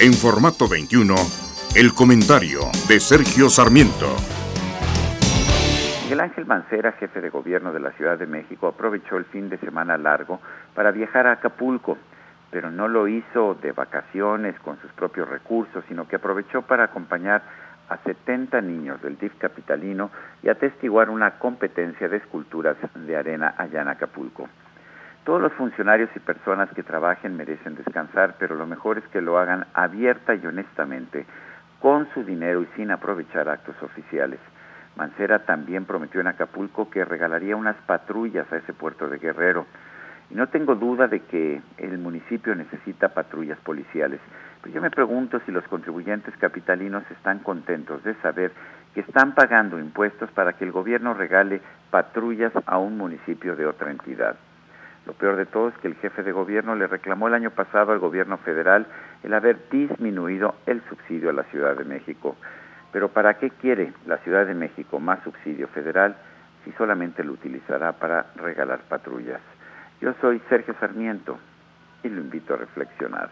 En formato 21, el comentario de Sergio Sarmiento. Miguel Ángel Mancera, jefe de gobierno de la Ciudad de México, aprovechó el fin de semana largo para viajar a Acapulco, pero no lo hizo de vacaciones con sus propios recursos, sino que aprovechó para acompañar a 70 niños del DIF capitalino y atestiguar una competencia de esculturas de arena allá en Acapulco. Todos los funcionarios y personas que trabajen merecen descansar, pero lo mejor es que lo hagan abierta y honestamente, con su dinero y sin aprovechar actos oficiales. Mancera también prometió en Acapulco que regalaría unas patrullas a ese puerto de Guerrero. Y no tengo duda de que el municipio necesita patrullas policiales. Pero yo me pregunto si los contribuyentes capitalinos están contentos de saber que están pagando impuestos para que el gobierno regale patrullas a un municipio de otra entidad. Lo peor de todo es que el jefe de gobierno le reclamó el año pasado al gobierno federal el haber disminuido el subsidio a la Ciudad de México. Pero ¿para qué quiere la Ciudad de México más subsidio federal si solamente lo utilizará para regalar patrullas? Yo soy Sergio Sarmiento y lo invito a reflexionar.